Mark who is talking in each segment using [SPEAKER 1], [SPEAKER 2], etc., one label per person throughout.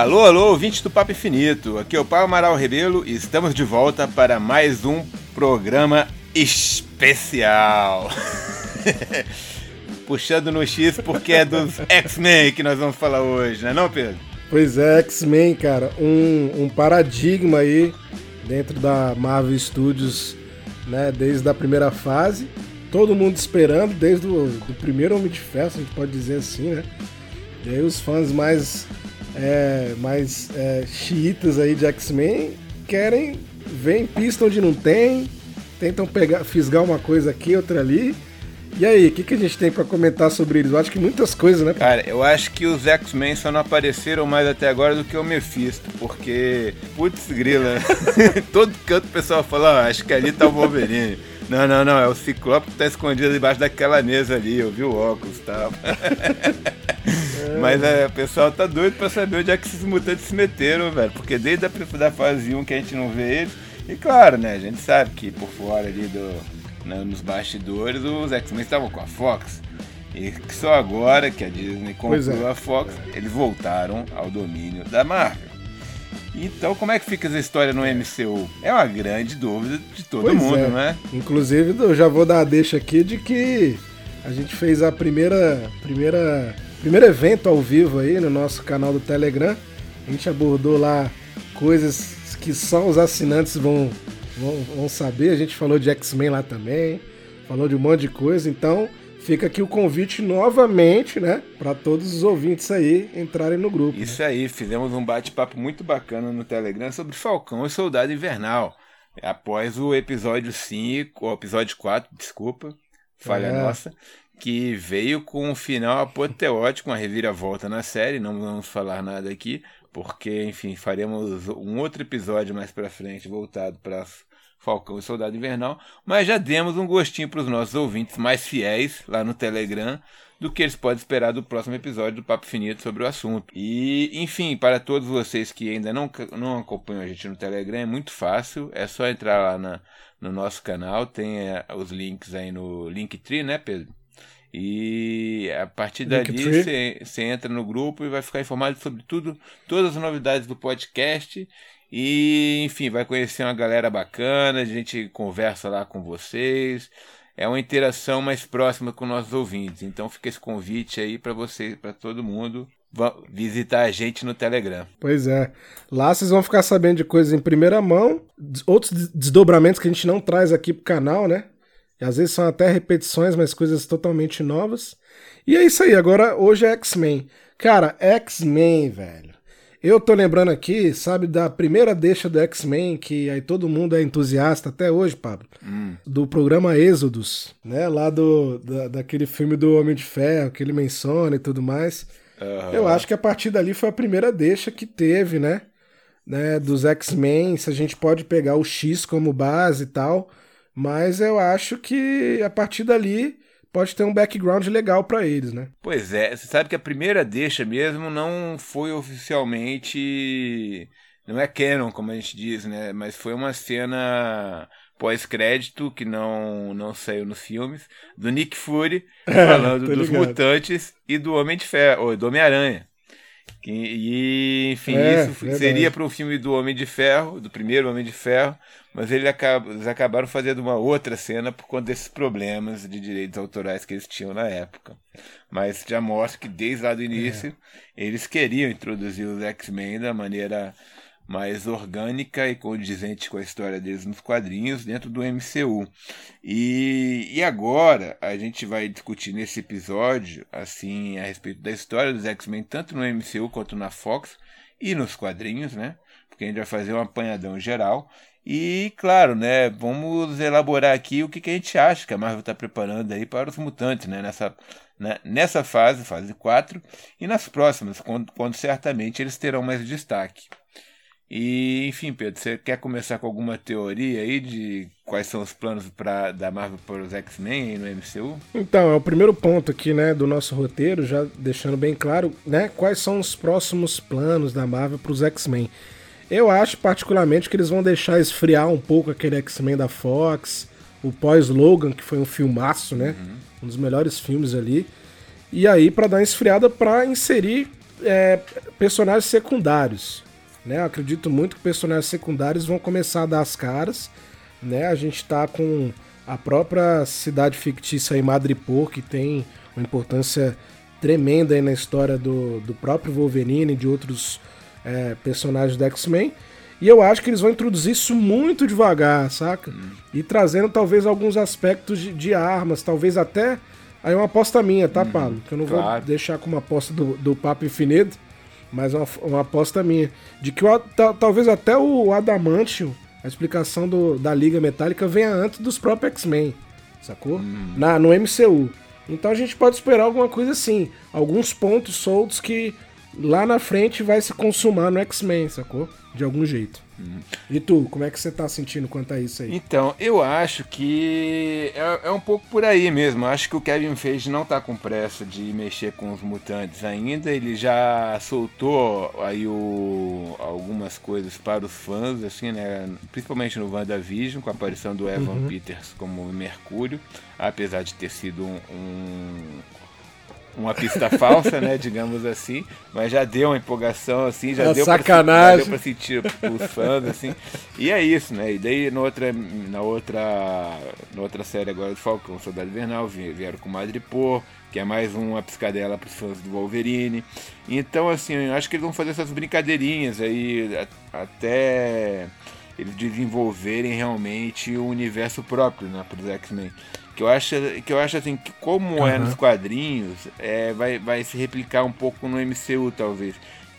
[SPEAKER 1] Alô, alô, ouvintes do Papo Infinito. Aqui é o Paulo Amaral Rebelo e estamos de volta para mais um programa especial. Puxando no X porque é dos X-Men que nós vamos falar hoje, não é não, Pedro?
[SPEAKER 2] Pois é, X-Men, cara, um, um paradigma aí dentro da Marvel Studios, né, desde a primeira fase. Todo mundo esperando, desde o do primeiro Homem de Ferro, a gente pode dizer assim, né? E aí os fãs mais, é, mais é, xiitas aí de X-Men querem ver em pista onde não tem, tentam pegar, fisgar uma coisa aqui, outra ali. E aí, o que, que a gente tem para comentar sobre eles? Eu acho que muitas coisas, né?
[SPEAKER 1] Cara, eu acho que os X-Men só não apareceram mais até agora do que o Mephisto, porque, putz grila, todo canto o pessoal fala, ah, acho que ali tá o Wolverine. Não, não, não, é o Ciclope que tá escondido debaixo daquela mesa ali, eu vi o óculos e tal. Mas é, o pessoal tá doido pra saber onde é que esses mutantes se meteram, velho, porque desde a da fase 1 que a gente não vê eles, e claro, né, a gente sabe que por fora ali do né, nos bastidores, os X-Men estavam com a Fox. E só agora que a Disney comprou é. a Fox, eles voltaram ao domínio da Marvel. Então, como é que fica essa história no MCU? É uma grande dúvida de todo pois mundo, é. né?
[SPEAKER 2] Inclusive, eu já vou dar a deixa aqui de que a gente fez a primeira, primeira, primeiro evento ao vivo aí no nosso canal do Telegram. A gente abordou lá coisas que só os assinantes vão vão, vão saber. A gente falou de X-Men lá também, falou de um monte de coisa. Então, fica aqui o convite novamente, né, para todos os ouvintes aí entrarem no grupo.
[SPEAKER 1] Né? Isso né? aí, fizemos um bate-papo muito bacana no Telegram sobre Falcão e Soldado Invernal. Após o episódio 5, o episódio 4, desculpa, falha é. nossa, que veio com um final apoteótico, uma reviravolta na série, não vamos falar nada aqui, porque, enfim, faremos um outro episódio mais para frente voltado para Falcão e Soldado Invernal, mas já demos um gostinho para os nossos ouvintes mais fiéis lá no Telegram do que eles podem esperar do próximo episódio do Papo Finito sobre o assunto. E, enfim, para todos vocês que ainda não, não acompanham a gente no Telegram, é muito fácil, é só entrar lá na, no nosso canal, tem é, os links aí no Linktree, né, Pedro? E a partir dali você entra no grupo e vai ficar informado sobre tudo, todas as novidades do podcast e, enfim, vai conhecer uma galera bacana, a gente conversa lá com vocês. É uma interação mais próxima com nossos ouvintes. Então fica esse convite aí para você, para todo mundo visitar a gente no Telegram.
[SPEAKER 2] Pois é. Lá vocês vão ficar sabendo de coisas em primeira mão, outros desdobramentos que a gente não traz aqui pro canal, né? E às vezes são até repetições, mas coisas totalmente novas. E é isso aí, agora hoje é X-Men. Cara, X-Men, velho. Eu tô lembrando aqui, sabe, da primeira deixa do X-Men, que aí todo mundo é entusiasta até hoje, Pablo, hum. do programa Êxodos, né? Lá do, da, daquele filme do Homem de Ferro, que ele menciona e tudo mais. Uhum. Eu acho que a partir dali foi a primeira deixa que teve, né? né dos X-Men, se a gente pode pegar o X como base e tal. Mas eu acho que a partir dali pode ter um background legal para eles, né?
[SPEAKER 1] Pois é, você sabe que a primeira deixa mesmo não foi oficialmente. Não é canon, como a gente diz, né? Mas foi uma cena pós-crédito que não, não saiu nos filmes, do Nick Fury falando dos mutantes e do Homem de Ferro, ou do Homem-Aranha. E, enfim, é, isso seria para o filme do Homem de Ferro, do primeiro Homem de Ferro, mas ele acaba, eles acabaram fazendo uma outra cena por conta desses problemas de direitos autorais que eles tinham na época. Mas já mostra que desde lá do início é. eles queriam introduzir os X-Men da maneira mais orgânica e condizente com a história deles nos quadrinhos dentro do MCU. E, e agora a gente vai discutir nesse episódio assim a respeito da história dos X-Men tanto no MCU quanto na Fox e nos quadrinhos, né? Porque a gente vai fazer um apanhadão geral e, claro, né, vamos elaborar aqui o que, que a gente acha que a Marvel está preparando aí para os mutantes, né, nessa, né, nessa fase, fase 4, e nas próximas, quando, quando certamente eles terão mais destaque. E, enfim, Pedro, você quer começar com alguma teoria aí de quais são os planos pra, da Marvel para os X-Men no MCU?
[SPEAKER 2] Então, é o primeiro ponto aqui, né, do nosso roteiro, já deixando bem claro, né, quais são os próximos planos da Marvel para os X-Men. Eu acho particularmente que eles vão deixar esfriar um pouco aquele X-Men da Fox, o pós-Logan, que foi um filmaço, né, uhum. um dos melhores filmes ali. E aí, para dar uma esfriada, para inserir é, personagens secundários. Né? Eu acredito muito que personagens secundários vão começar a dar as caras. Né? A gente está com a própria cidade fictícia aí, Madripoor, que tem uma importância tremenda aí na história do, do próprio Wolverine e de outros é, personagens do X-Men. E eu acho que eles vão introduzir isso muito devagar, saca? Hum. E trazendo talvez alguns aspectos de, de, armas, talvez até. Aí é uma aposta minha, tá, hum, Paulo? Que eu não claro. vou deixar como aposta do, do Papo Infinito, mas uma, uma aposta minha. De que o, talvez até o Adamantium, a explicação do, da Liga Metálica, venha antes dos próprios X-Men, sacou? Hum. Na, no MCU. Então a gente pode esperar alguma coisa assim. Alguns pontos soltos que lá na frente vai se consumar no X-Men, sacou? De algum jeito. Uhum. E tu, como é que você tá sentindo quanto a isso aí?
[SPEAKER 1] Então, eu acho que é, é, um pouco por aí mesmo. Acho que o Kevin Feige não tá com pressa de mexer com os mutantes ainda. Ele já soltou aí o, algumas coisas para os fãs, assim, né? Principalmente no WandaVision, com a aparição do Evan uhum. Peters como Mercúrio. Apesar de ter sido um, um uma pista falsa, né, digamos assim, mas já deu uma empolgação assim, já, deu,
[SPEAKER 2] sacanagem.
[SPEAKER 1] Pra, já deu pra sentir os fãs assim. E é isso, né? E daí na outra na outra na outra série agora do Falcão, Soldado Invernal, vieram com Madripoor, que é mais uma piscadela para os fãs do Wolverine. Então assim, eu acho que eles vão fazer essas brincadeirinhas aí até eles desenvolverem realmente o um universo próprio, né, para os X-Men. Que eu acho que eu acho assim que como uhum. é nos quadrinhos, é, vai, vai se replicar um pouco no MCU talvez.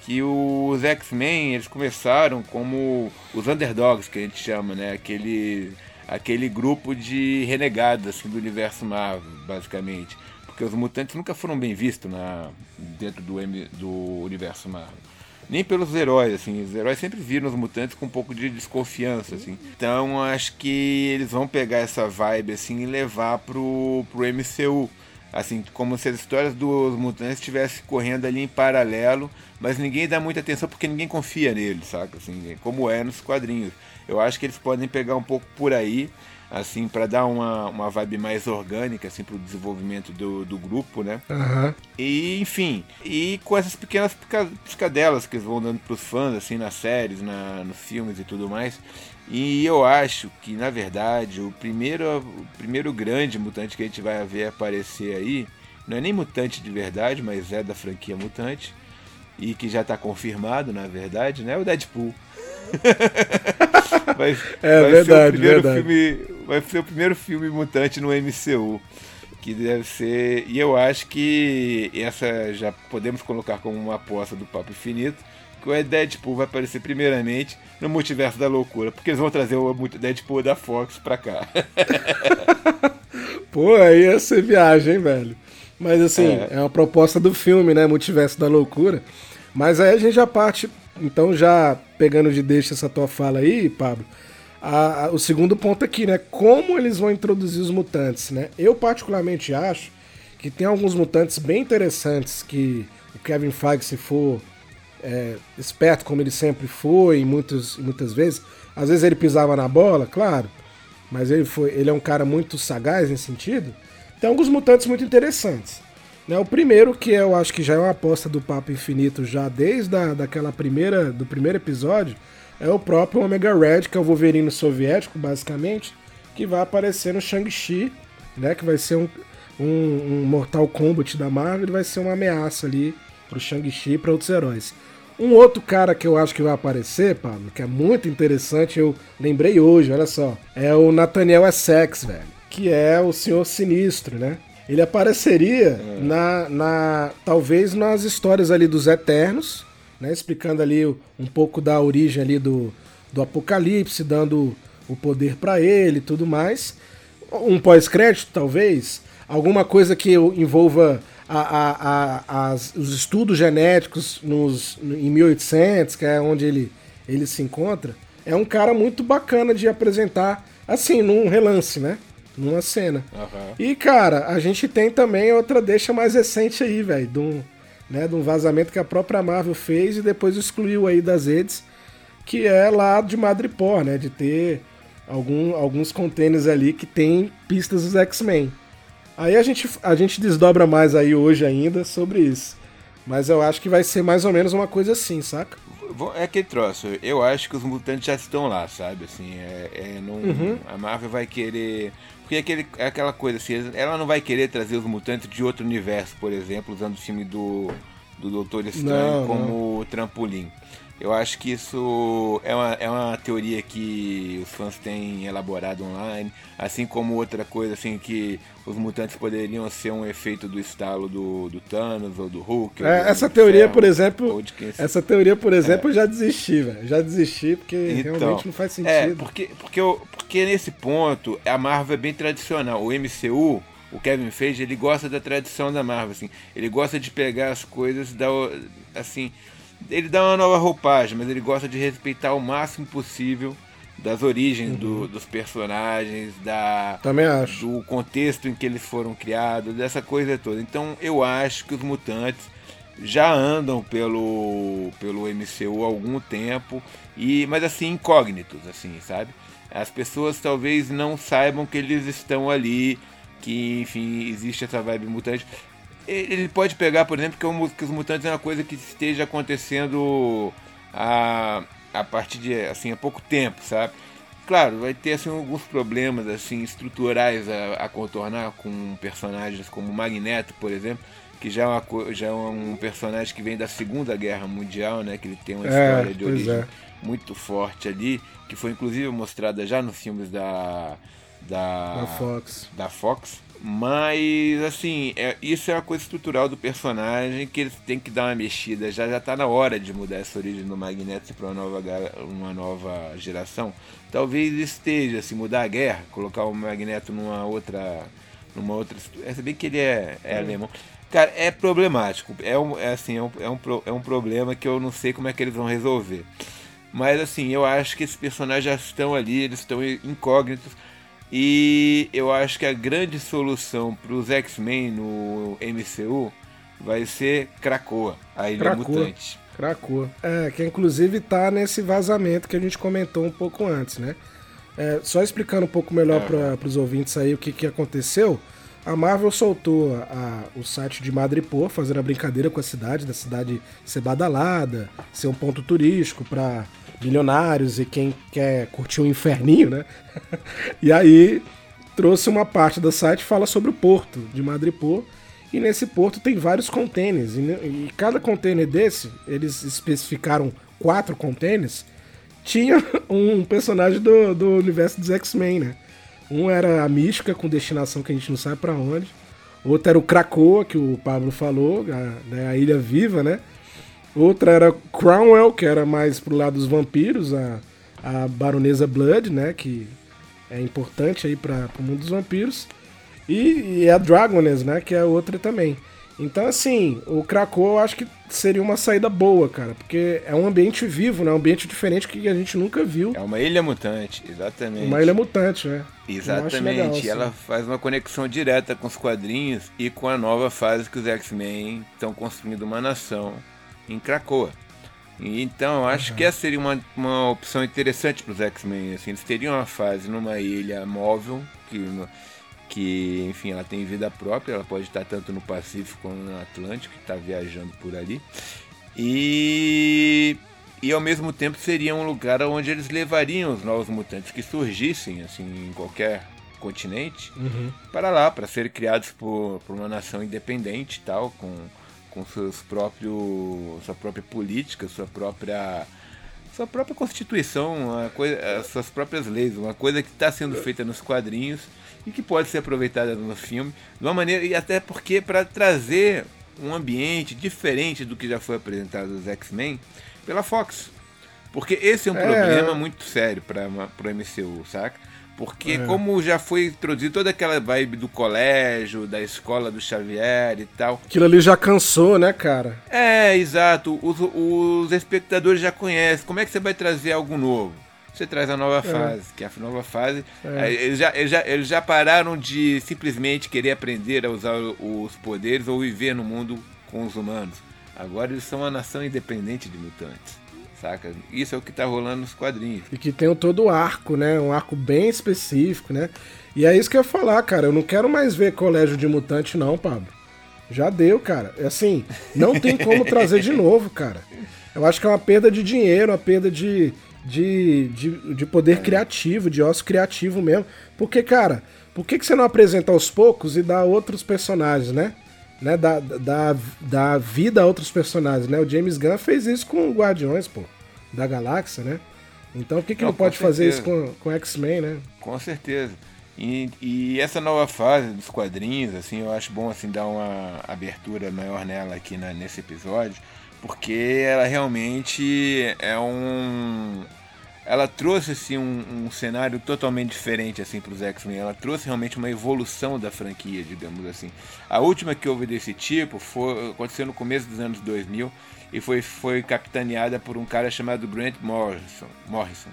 [SPEAKER 1] Que os X-Men eles começaram como os underdogs que a gente chama, né? Aquele aquele grupo de renegados assim, do universo Marvel, basicamente. Porque os mutantes nunca foram bem vistos na, dentro do, M, do universo Marvel nem pelos heróis, assim. Os heróis sempre viram os mutantes com um pouco de desconfiança, assim. Então acho que eles vão pegar essa vibe, assim, e levar pro, pro MCU. Assim, como se as histórias dos mutantes estivessem correndo ali em paralelo, mas ninguém dá muita atenção porque ninguém confia neles, saca? Assim, como é nos quadrinhos. Eu acho que eles podem pegar um pouco por aí assim, para dar uma, uma vibe mais orgânica, assim, pro desenvolvimento do, do grupo, né?
[SPEAKER 2] Uhum.
[SPEAKER 1] E, enfim, e com essas pequenas piscadelas que eles vão dando pros fãs, assim, nas séries, na, nos filmes e tudo mais. E eu acho que, na verdade, o primeiro, o primeiro grande mutante que a gente vai ver aparecer aí, não é nem mutante de verdade, mas é da franquia Mutante, e que já está confirmado, na verdade, né? O Deadpool.
[SPEAKER 2] vai, é vai verdade, ser o verdade.
[SPEAKER 1] Filme, vai ser o primeiro filme mutante no MCU. Que deve ser. E eu acho que essa já podemos colocar como uma aposta do Papo Infinito. Que o Deadpool vai aparecer primeiramente no Multiverso da Loucura. Porque eles vão trazer o Deadpool da Fox pra cá.
[SPEAKER 2] Pô, aí ia ser viagem, hein, velho. Mas assim, é. é uma proposta do filme, né? Multiverso da Loucura. Mas aí a gente já parte então, já pegando de deixa essa tua fala aí, Pablo, a, a, o segundo ponto aqui, né? Como eles vão introduzir os mutantes, né? Eu particularmente acho que tem alguns mutantes bem interessantes que o Kevin Feige, se for é, esperto como ele sempre foi, muitas, muitas vezes, às vezes ele pisava na bola, claro, mas ele, foi, ele é um cara muito sagaz nesse sentido. Tem alguns mutantes muito interessantes. Né, o primeiro, que eu acho que já é uma aposta do Papo Infinito já desde a, daquela primeira, do primeiro episódio, é o próprio Omega Red, que é o Wolverine soviético, basicamente, que vai aparecer no Shang-Chi, né, que vai ser um, um, um, Mortal Kombat da Marvel, vai ser uma ameaça ali pro Shang-Chi e para outros heróis. Um outro cara que eu acho que vai aparecer, Pablo, que é muito interessante, eu lembrei hoje, olha só, é o Nathaniel Essex, velho, que é o Senhor Sinistro, né? Ele apareceria é. na, na talvez nas histórias ali dos Eternos, né, explicando ali um pouco da origem ali do, do Apocalipse, dando o poder para ele e tudo mais. Um pós-crédito, talvez, alguma coisa que envolva a, a, a, as, os estudos genéticos nos, em 1800, que é onde ele, ele se encontra. É um cara muito bacana de apresentar, assim, num relance, né? Numa cena. Uhum. E, cara, a gente tem também outra deixa mais recente aí, velho, de um, né, de um vazamento que a própria Marvel fez e depois excluiu aí das redes, que é lá de Madripoor, né, de ter algum, alguns containers ali que tem pistas dos X-Men. Aí a gente, a gente desdobra mais aí hoje ainda sobre isso. Mas eu acho que vai ser mais ou menos uma coisa assim, saca?
[SPEAKER 1] É aquele troço. Eu acho que os mutantes já estão lá, sabe? Assim, é, é não, uhum. a Marvel vai querer. Porque é, aquele, é aquela coisa assim, ela não vai querer trazer os mutantes de outro universo, por exemplo, usando o filme do, do Doutor Estranho não, como não. trampolim. Eu acho que isso é uma, é uma teoria que os fãs têm elaborado online, assim como outra coisa assim que os mutantes poderiam ser um efeito do estalo do, do Thanos ou do Hulk.
[SPEAKER 2] É,
[SPEAKER 1] do
[SPEAKER 2] essa teoria, Ferro, por exemplo, essa teoria, por exemplo, é. eu já desisti, velho. Já desisti porque então, realmente não faz é,
[SPEAKER 1] sentido. É, porque, porque, eu, porque nesse ponto a Marvel é bem tradicional. O MCU o Kevin Feige, ele gosta da tradição da Marvel, assim. Ele gosta de pegar as coisas da assim, ele dá uma nova roupagem, mas ele gosta de respeitar o máximo possível das origens uhum. do, dos personagens, da
[SPEAKER 2] Também acho.
[SPEAKER 1] do contexto em que eles foram criados, dessa coisa toda. Então eu acho que os mutantes já andam pelo pelo MCU há algum tempo e mas assim incógnitos assim, sabe? As pessoas talvez não saibam que eles estão ali, que enfim existe essa vibe mutante ele pode pegar, por exemplo, que, que os mutantes é uma coisa que esteja acontecendo a, a partir de assim, há pouco tempo, sabe? Claro, vai ter assim, alguns problemas assim estruturais a, a contornar com personagens como Magneto, por exemplo, que já é, uma, já é um personagem que vem da Segunda Guerra Mundial, né? Que ele tem uma é, história de origem é. muito forte ali, que foi inclusive mostrada já nos filmes da da,
[SPEAKER 2] da Fox.
[SPEAKER 1] Da Fox. Mas, assim, é, isso é uma coisa estrutural do personagem que eles têm que dar uma mexida. Já já tá na hora de mudar essa origem do Magneto para uma nova, uma nova geração. Talvez esteja, assim, mudar a guerra, colocar o Magneto numa outra. numa outra. É bem que ele é, é, é. alemão. Cara, é problemático. É, um, é assim, é um, é, um, é um problema que eu não sei como é que eles vão resolver. Mas assim, eu acho que esses personagens já estão ali, eles estão incógnitos e eu acho que a grande solução para os X-Men no MCU vai ser Krakoa, a Ilha Krakoa. Mutante.
[SPEAKER 2] Krakoa. É, que inclusive tá nesse vazamento que a gente comentou um pouco antes, né? É, só explicando um pouco melhor é. para os ouvintes aí o que, que aconteceu. A Marvel soltou a, a, o site de Madripoor, fazendo a brincadeira com a cidade, da cidade ser badalada, ser um ponto turístico para bilionários e quem quer curtir um inferninho, né? e aí trouxe uma parte do site fala sobre o porto de Madripoor. E nesse porto tem vários containers. E, cada container desse, eles especificaram quatro containers, tinha um personagem do, do universo dos X-Men, né? Um era a Mística, com destinação que a gente não sabe para onde. Outro era o Krakoa, que o Pablo falou, a, né, a Ilha Viva, né? Outra era Cromwell, que era mais pro lado dos vampiros, a, a Baronesa Blood, né? Que é importante aí para o mundo dos vampiros. E, e a Dragoness, né? Que é outra também. Então, assim, o Krakow eu acho que seria uma saída boa, cara, porque é um ambiente vivo, né? Um ambiente diferente que a gente nunca viu.
[SPEAKER 1] É uma ilha mutante, exatamente.
[SPEAKER 2] Uma ilha mutante, né?
[SPEAKER 1] Exatamente. Legal, assim. Ela faz uma conexão direta com os quadrinhos e com a nova fase que os X-Men estão construindo uma nação em Cracoa. Então, eu acho uhum. que essa seria uma, uma opção interessante para os X-Men. Assim, eles teriam uma fase numa ilha móvel, que, que, enfim, ela tem vida própria, ela pode estar tanto no Pacífico como no Atlântico, que está viajando por ali. E, e ao mesmo tempo seria um lugar onde eles levariam os novos mutantes que surgissem assim, em qualquer continente uhum. para lá, para serem criados por, por uma nação independente tal, com com seus próprios, sua própria política, sua própria sua própria constituição, coisa, suas próprias leis, uma coisa que está sendo feita nos quadrinhos e que pode ser aproveitada no filme de uma maneira e até porque para trazer um ambiente diferente do que já foi apresentado nos X-Men pela Fox. Porque esse é um é. problema muito sério para o MCU, saca? Porque é. como já foi introduzido toda aquela vibe do colégio, da escola do Xavier e tal.
[SPEAKER 2] Aquilo ali já cansou, né, cara?
[SPEAKER 1] É, exato. Os, os espectadores já conhecem. Como é que você vai trazer algo novo? Você traz a nova é. fase, que é a nova fase. É. Eles, já, eles, já, eles já pararam de simplesmente querer aprender a usar os poderes ou viver no mundo com os humanos. Agora eles são uma nação independente de mutantes saca? Isso é o que tá rolando nos quadrinhos.
[SPEAKER 2] E que tem todo o arco, né? Um arco bem específico, né? E é isso que eu ia falar, cara. Eu não quero mais ver colégio de mutante, não, Pablo. Já deu, cara. É assim, não tem como trazer de novo, cara. Eu acho que é uma perda de dinheiro, uma perda de, de, de, de poder criativo, de ócio criativo mesmo. Porque, cara, por que, que você não apresenta aos poucos e dá outros personagens, né? Né? Dá, dá, dá vida a outros personagens, né? O James Gunn fez isso com Guardiões, pô, da Galáxia, né? Então por que, que não, não pode fazer isso com, com X-Men, né?
[SPEAKER 1] Com certeza. E, e, essa nova fase dos quadrinhos, assim, eu acho bom assim dar uma abertura maior nela aqui na, nesse episódio, porque ela realmente é um ela trouxe assim um, um cenário totalmente diferente assim para os X-Men. Ela trouxe realmente uma evolução da franquia, digamos assim. A última que houve desse tipo foi aconteceu no começo dos anos 2000 e foi foi capitaneada por um cara chamado Grant Morrison, Morrison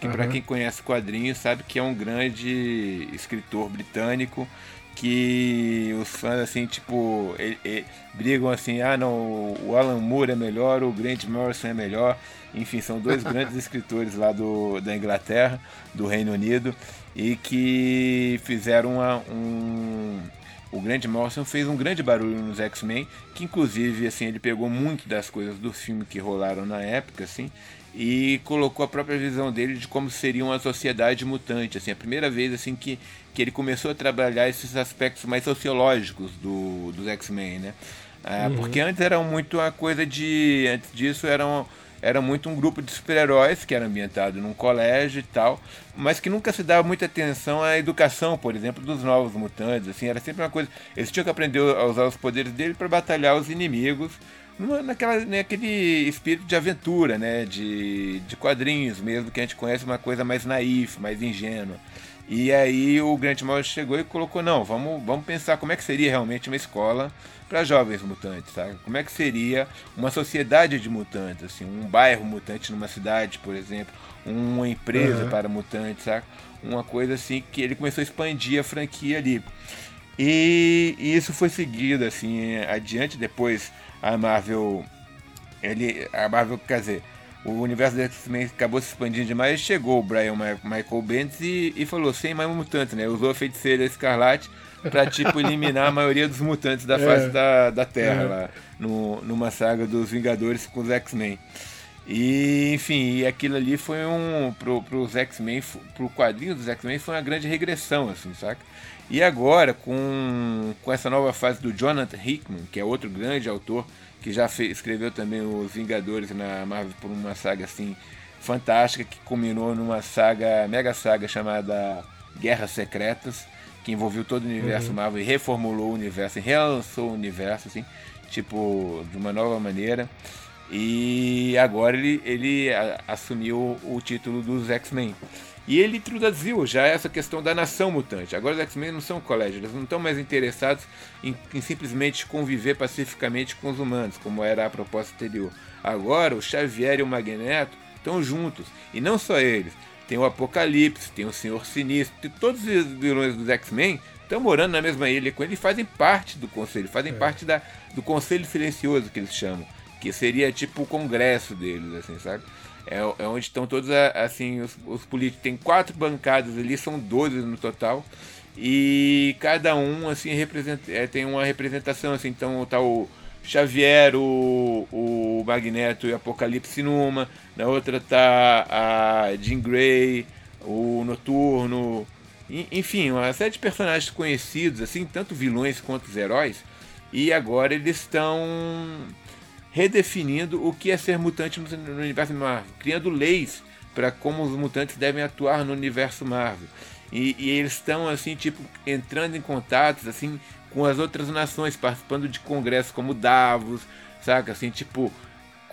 [SPEAKER 1] que uhum. para quem conhece quadrinhos sabe que é um grande escritor britânico que os fãs assim tipo ele, ele, brigam assim ah não o Alan Moore é melhor o Grant Morrison é melhor. Enfim são dois grandes escritores lá do, da Inglaterra do Reino Unido e que fizeram uma, um o Grant Morrison fez um grande barulho nos X-Men, que inclusive assim ele pegou muito das coisas do filme que rolaram na época, assim, e colocou a própria visão dele de como seria uma sociedade mutante, assim, a primeira vez assim que, que ele começou a trabalhar esses aspectos mais sociológicos do, dos X-Men, né? Ah, uhum. Porque antes era muito uma coisa de, antes disso eram era muito um grupo de super-heróis que era ambientado num colégio e tal, mas que nunca se dava muita atenção à educação, por exemplo, dos novos mutantes, assim, era sempre uma coisa, eles tinham que aprender a usar os poderes dele para batalhar os inimigos, naquela, naquele espírito de aventura, né? De, de quadrinhos mesmo, que a gente conhece uma coisa mais naif, mais ingênua. E aí o Grant Morrison chegou e colocou, não, vamos, vamos pensar como é que seria realmente uma escola para jovens mutantes, sabe? Como é que seria uma sociedade de mutantes, assim, um bairro mutante numa cidade, por exemplo, uma empresa uhum. para mutantes, sabe? Uma coisa assim que ele começou a expandir a franquia ali. E, e isso foi seguido assim adiante depois a Marvel. Ele, a Marvel, quer dizer, o universo do X-Men acabou se expandindo demais. Chegou o Brian Michael Bendis e, e falou: sem mais mutantes, né? Usou a feiticeira Escarlate pra, tipo, eliminar a maioria dos mutantes da face é. da, da Terra é. lá, no, numa saga dos Vingadores com os X-Men. E, enfim, e aquilo ali foi um. Pro, pros X-Men, pro quadrinho dos X-Men, foi uma grande regressão, assim, saca? E agora, com, com essa nova fase do Jonathan Hickman, que é outro grande autor, que já fez, escreveu também Os Vingadores na Marvel por uma saga assim fantástica, que culminou numa saga, mega saga chamada Guerras Secretas, que envolveu todo o universo uhum. Marvel e reformulou o universo, e relançou o universo, assim, tipo, de uma nova maneira. E agora ele, ele assumiu o título dos X-Men. E ele introduziu já essa questão da nação mutante. Agora os X-Men não são colégio, eles não estão mais interessados em, em, simplesmente conviver pacificamente com os humanos, como era a proposta anterior. Agora o Xavier e o Magneto estão juntos. E não só eles. Tem o Apocalipse, tem o Senhor Sinistro, todos os vilões dos X-Men estão morando na mesma ilha com ele e fazem parte do conselho, fazem é. parte da, do conselho silencioso que eles chamam. Que seria tipo o congresso deles, assim, sabe? É, é onde estão todos assim os, os, políticos. Tem quatro bancadas ali, são 12 no total. E cada um assim representa, é, tem uma representação assim. Então tá o Xavier, o, o Magneto e o Apocalipse numa, na outra tá a Jean Grey, o Noturno, enfim, uma série de personagens conhecidos, assim, tanto vilões quanto os heróis. E agora eles estão redefinindo o que é ser mutante no universo Marvel, criando leis para como os mutantes devem atuar no universo Marvel. E, e eles estão assim, tipo, entrando em contatos assim com as outras nações, participando de congressos como Davos, saca? Assim, tipo,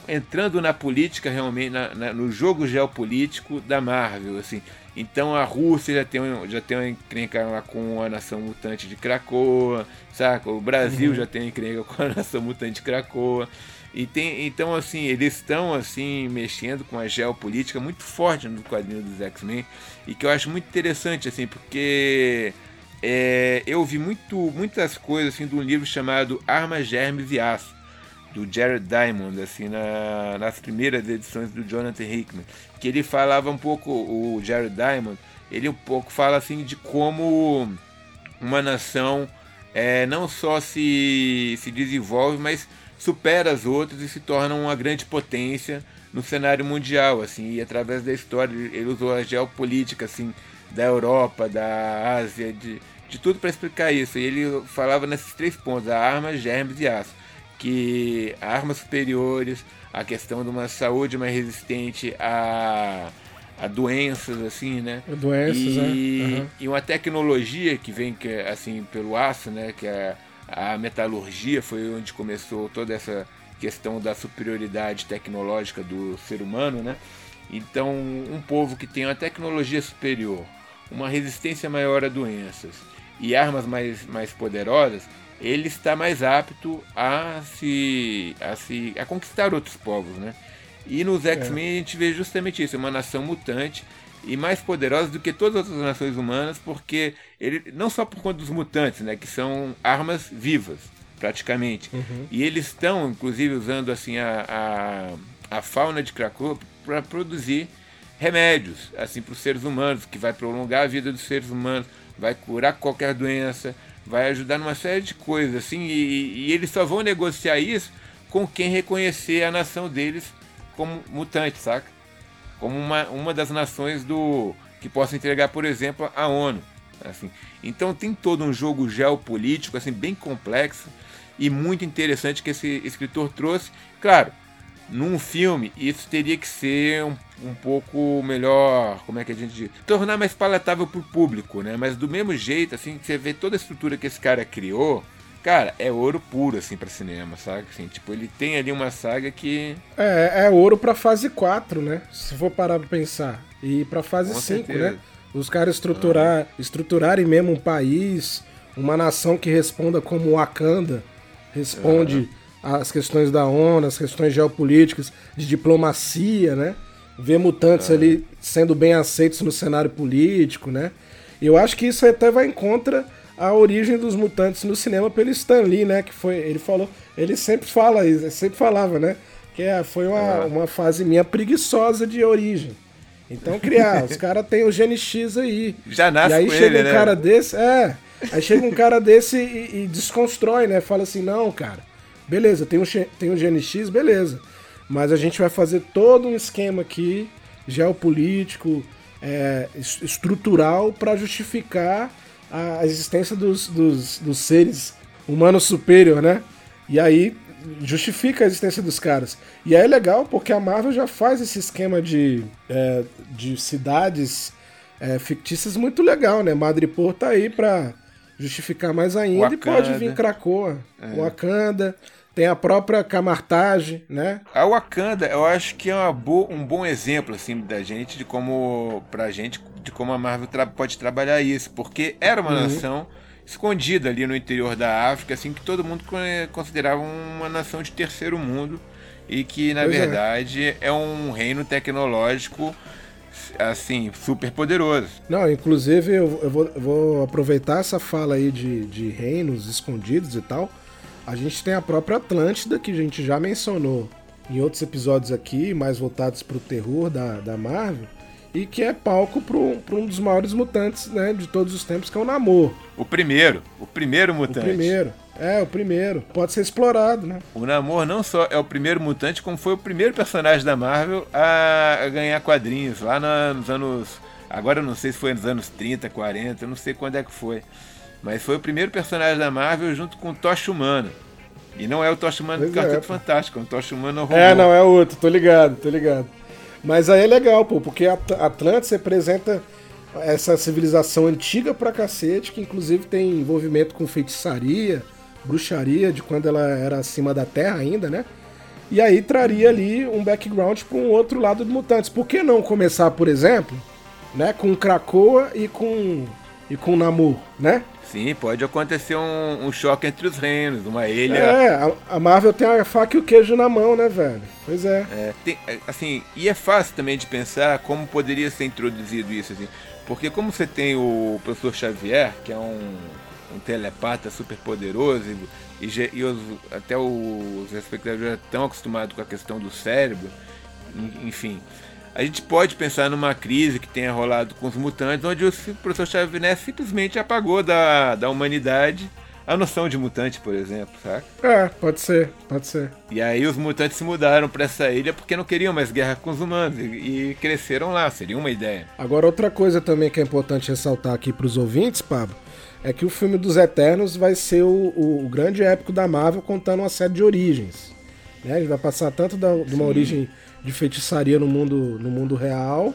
[SPEAKER 1] entrando na política realmente, na, na, no jogo geopolítico da Marvel, assim. Então a Rússia já tem, já tem uma encrenca lá com a nação mutante de Krakoa, saca? O Brasil uhum. já tem encrenca com a nação mutante de Krakoa. E tem, então, assim, eles estão assim mexendo com a geopolítica muito forte no quadrinho dos X-Men e que eu acho muito interessante, assim, porque é, eu vi muito, muitas coisas assim de um livro chamado Armas, Germes e Aço do Jared Diamond, assim, na, nas primeiras edições do Jonathan Hickman, que ele falava um pouco, o Jared Diamond, ele um pouco fala assim de como uma nação é, não só se, se desenvolve, mas supera as outras e se torna uma grande potência no cenário mundial, assim, e através da história ele usou a geopolítica, assim, da Europa, da Ásia, de, de tudo para explicar isso. E ele falava nesses três pontos: a arma, germes e aço. Que armas superiores, a questão de uma saúde mais resistente a, a doenças, assim, né?
[SPEAKER 2] Doenças,
[SPEAKER 1] e,
[SPEAKER 2] né? Uhum.
[SPEAKER 1] e uma tecnologia que vem que, assim pelo aço, né? Que é a metalurgia foi onde começou toda essa questão da superioridade tecnológica do ser humano, né? Então, um povo que tem uma tecnologia superior, uma resistência maior a doenças e armas mais, mais poderosas, ele está mais apto a se, a se a conquistar outros povos, né? E nos é. X-Men é. a gente vê justamente isso, uma nação mutante e mais poderosa do que todas as outras nações humanas, porque ele não só por conta dos mutantes, né, que são armas vivas, praticamente. Uhum. E eles estão, inclusive, usando assim a, a, a fauna de Krakow para produzir remédios assim para os seres humanos, que vai prolongar a vida dos seres humanos, vai curar qualquer doença, vai ajudar numa série de coisas assim, e, e eles só vão negociar isso com quem reconhecer a nação deles como mutante, saca? Como uma, uma das nações do que possa entregar, por exemplo, a ONU. Assim. Então tem todo um jogo geopolítico assim bem complexo e muito interessante que esse escritor trouxe. Claro, num filme, isso teria que ser um, um pouco melhor, como é que a gente diz? Tornar mais palatável pro público, né? Mas do mesmo jeito, assim, você vê toda a estrutura que esse cara criou, cara, é ouro puro, assim, pra cinema, sabe? Assim, tipo, ele tem ali uma saga que.
[SPEAKER 2] É, é ouro pra fase 4, né? Se for parar pra pensar. E pra fase Com 5, certeza. né? Os caras estruturar, ah. estruturarem mesmo um país, uma nação que responda como Wakanda responde as questões da ONU, as questões geopolíticas, de diplomacia, né? Ver mutantes é. ali sendo bem aceitos no cenário político, né? Eu acho que isso até vai em contra a origem dos mutantes no cinema pelo Stan Lee, né? Que foi, ele falou, ele sempre fala isso, sempre falava, né? Que é, foi uma, é. uma fase minha preguiçosa de origem. Então criar, os caras têm o Gene X aí.
[SPEAKER 1] Já nasce
[SPEAKER 2] e aí chega
[SPEAKER 1] ele,
[SPEAKER 2] um
[SPEAKER 1] né?
[SPEAKER 2] cara desse, é. Aí chega um cara desse e, e desconstrói, né? Fala assim, não, cara, Beleza, tem um, tem um GNX, beleza. Mas a gente vai fazer todo um esquema aqui, geopolítico, é, estrutural, para justificar a existência dos, dos, dos seres humanos superior, né? E aí justifica a existência dos caras. E aí é legal porque a Marvel já faz esse esquema de, é, de cidades é, fictícias muito legal, né? Madripoor tá aí pra justificar mais ainda Wakanda. e pode vir Krakoa, é. Wakanda. Tem a própria Camartage, né?
[SPEAKER 1] A Wakanda, eu acho que é boa, um bom exemplo assim da gente de como pra gente de como a Marvel tra pode trabalhar isso, porque era uma uhum. nação escondida ali no interior da África, assim que todo mundo considerava uma nação de terceiro mundo e que na pois é. verdade é. é um reino tecnológico assim, super poderoso.
[SPEAKER 2] Não, inclusive eu, eu, vou, eu, vou, aproveitar essa fala aí de, de reinos escondidos e tal, a gente tem a própria Atlântida, que a gente já mencionou em outros episódios aqui, mais voltados para o terror da, da Marvel, e que é palco para um dos maiores mutantes né, de todos os tempos, que é o Namor.
[SPEAKER 1] O primeiro, o primeiro mutante.
[SPEAKER 2] O primeiro, é, o primeiro. Pode ser explorado, né?
[SPEAKER 1] O Namor não só é o primeiro mutante, como foi o primeiro personagem da Marvel a ganhar quadrinhos lá nos anos. Agora eu não sei se foi nos anos 30, 40, eu não sei quando é que foi. Mas foi o primeiro personagem da Marvel junto com o Tocha Humana. E não é o Tocha Humana do Quarteto é, Fantástico, é o Tocha Humana robô.
[SPEAKER 2] É, não, é outro, tô ligado, tô ligado. Mas aí é legal, pô, porque Atlantis representa essa civilização antiga pra cacete, que inclusive tem envolvimento com feitiçaria, bruxaria, de quando ela era acima da Terra ainda, né? E aí traria ali um background para um outro lado de mutantes. Por que não começar, por exemplo, né, com Krakoa e com e com Namor, né?
[SPEAKER 1] Sim, pode acontecer um, um, choque entre os reinos, uma ilha.
[SPEAKER 2] É, a, Marvel tem a faca e o queijo na mão, né, velho? Pois é.
[SPEAKER 1] é tem, é, assim, e é fácil também de pensar como poderia ser introduzido isso, assim. Porque como você tem o professor Xavier, que é um, um telepata super poderoso, e, e, e os, até os espectadores já estão acostumados com a questão do cérebro, enfim a gente pode pensar numa crise que tenha rolado com os mutantes, onde o professor Xavier simplesmente apagou da, da humanidade a noção de mutante, por exemplo, saca?
[SPEAKER 2] É, pode ser, pode ser.
[SPEAKER 1] E aí os mutantes se mudaram para essa ilha porque não queriam mais guerra com os humanos e, e, cresceram lá, seria uma ideia.
[SPEAKER 2] Agora, outra coisa também que é importante ressaltar aqui para os ouvintes, Pablo, é que o filme dos Eternos vai ser o, o, o grande épico da Marvel contando uma série de origens. Né? Ele vai passar tanto da, de uma Sim. origem de feitiçaria no mundo, no mundo real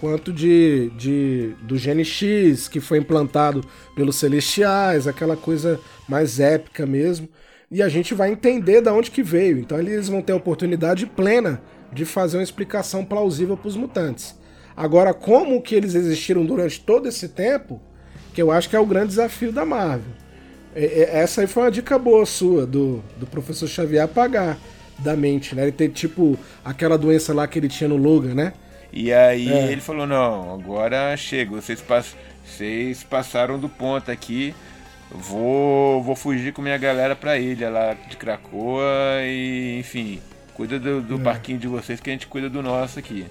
[SPEAKER 2] quanto de, de do gene X que foi implantado pelos celestiais, aquela coisa mais épica mesmo. E a gente vai entender da onde que veio. Então eles vão ter a oportunidade plena de fazer uma explicação plausível para os mutantes. Agora, como que eles existiram durante todo esse tempo, que eu acho que é o grande desafio da Marvel. Essa aí foi uma dica boa sua, do, do professor Xavier apagar da mente, né? Ele tem tipo aquela doença lá que ele tinha no Logan, né?
[SPEAKER 1] E aí é. ele falou, não, agora chega, vocês, pass vocês passaram do ponto aqui, vou, vou fugir com minha galera pra ilha lá de Cracoa e, enfim, cuida do, do é. parquinho de vocês que a gente cuida do nosso aqui.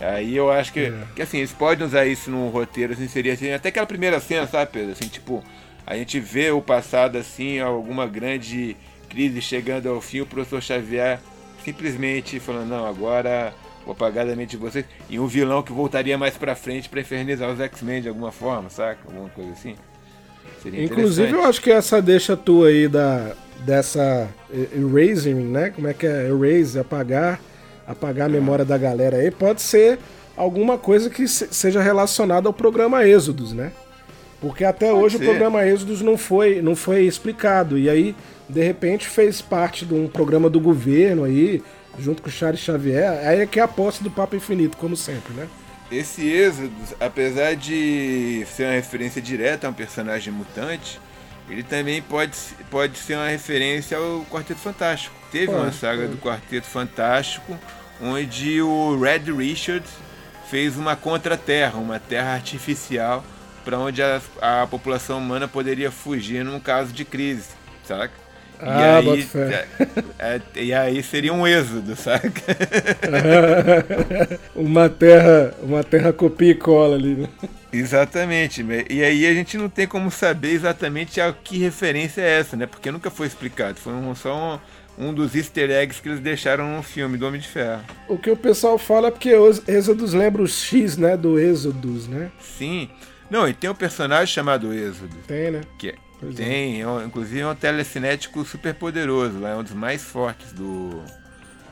[SPEAKER 1] Aí eu acho que, é. que assim, eles podem usar isso no roteiro, assim, seria assim, até aquela primeira cena, sabe, Pedro? Assim, tipo, a gente vê o passado assim, alguma grande crise chegando ao fim, o professor Xavier simplesmente falando, não, agora vou apagar da mente de vocês. E um vilão que voltaria mais pra frente pra infernizar os X-Men de alguma forma, saca? Alguma coisa assim.
[SPEAKER 2] Seria Inclusive, eu acho que essa deixa tua aí da, dessa erasing, né? Como é que é? Erase, apagar, apagar a memória da galera aí, pode ser alguma coisa que seja relacionada ao programa Êxodos, né? Porque até pode hoje ser. o programa Êxodos não foi, não foi explicado. E aí, de repente, fez parte de um programa do governo aí, junto com o Charles Xavier, aí é que é a posse do Papa Infinito, como sempre, né?
[SPEAKER 1] Esse Êxodo, apesar de ser uma referência direta a um personagem mutante, ele também pode, pode ser uma referência ao Quarteto Fantástico. Teve pode, uma saga pode. do Quarteto Fantástico onde o Red Richard fez uma contra-terra, uma terra artificial para onde a, a população humana poderia fugir num caso de crise, saca?
[SPEAKER 2] Ah, e, aí,
[SPEAKER 1] é, é, e aí seria um êxodo, saca?
[SPEAKER 2] uma terra, uma terra copia e cola ali, né?
[SPEAKER 1] Exatamente, e aí a gente não tem como saber exatamente a que referência é essa, né? Porque nunca foi explicado, foi um, só um, um dos easter eggs que eles deixaram no filme do Homem de Ferro.
[SPEAKER 2] O que o pessoal fala é porque os Êxodos lembra o X, né? Do Êxodos, né?
[SPEAKER 1] Sim. Não, e tem um personagem chamado Êxodo.
[SPEAKER 2] Tem, né?
[SPEAKER 1] Que é, Pois é. Tem, é. inclusive é um telecinético super poderoso, é um dos mais fortes do,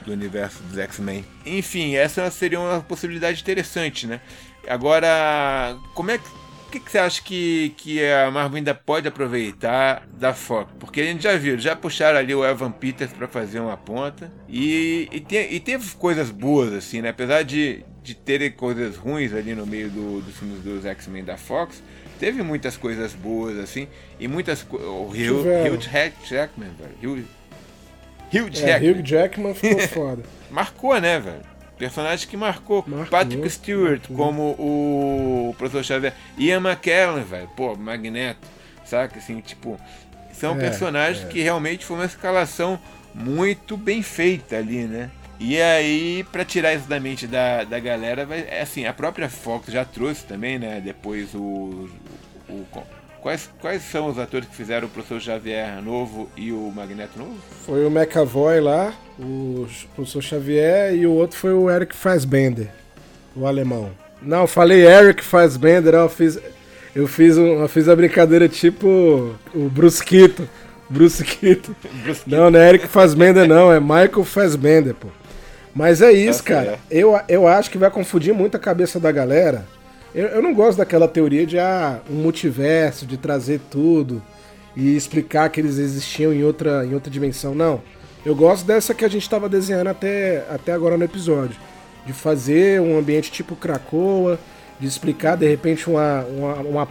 [SPEAKER 1] do universo dos X-Men. Enfim, essa seria uma possibilidade interessante, né? Agora, como é que. O que, que, você acha que, que a Marvel ainda pode aproveitar da Fox? Porque a gente já viu, já puxaram ali o Evan Peters para fazer uma ponta. E, e, e, teve coisas boas, assim, né? Apesar de, de terem coisas ruins ali no meio do, dos filmes dos X-Men da Fox, teve muitas coisas boas, assim, e muitas O Hugh, Hugh Jackman, velho. Hugh, Hugh é, Jackman.
[SPEAKER 2] É, Hugh Jackman ficou foda.
[SPEAKER 1] Marcou, né, velho? Personagem que marcou. marcou Patrick Stewart marcou. como o professor Xavier. Ian McKellen, velho. Pô, Magneto. Saca? Assim, tipo. São é, personagens é. que realmente foi uma escalação muito bem feita ali, né? E aí, para tirar isso da mente da, da galera, vai, é assim, a própria Fox já trouxe também, né? Depois o. o quais, quais são os atores que fizeram o professor Xavier novo e o Magneto novo?
[SPEAKER 2] Foi o McAvoy lá, o professor Xavier, e o outro foi o Eric Fassbender, o alemão. Não, falei Eric Fassbender, eu fiz. Eu fiz, um, eu fiz a brincadeira tipo o Brusquito. Brusquito. Não, não é Eric Fassbender, não, é Michael Fassbender, pô. Mas é isso, cara. Eu, eu acho que vai confundir muito a cabeça da galera. Eu, eu não gosto daquela teoria de ah, um multiverso, de trazer tudo e explicar que eles existiam em outra, em outra dimensão. Não. Eu gosto dessa que a gente estava desenhando até, até agora no episódio. De fazer um ambiente tipo Krakoa, de explicar de repente uma, uma, uma,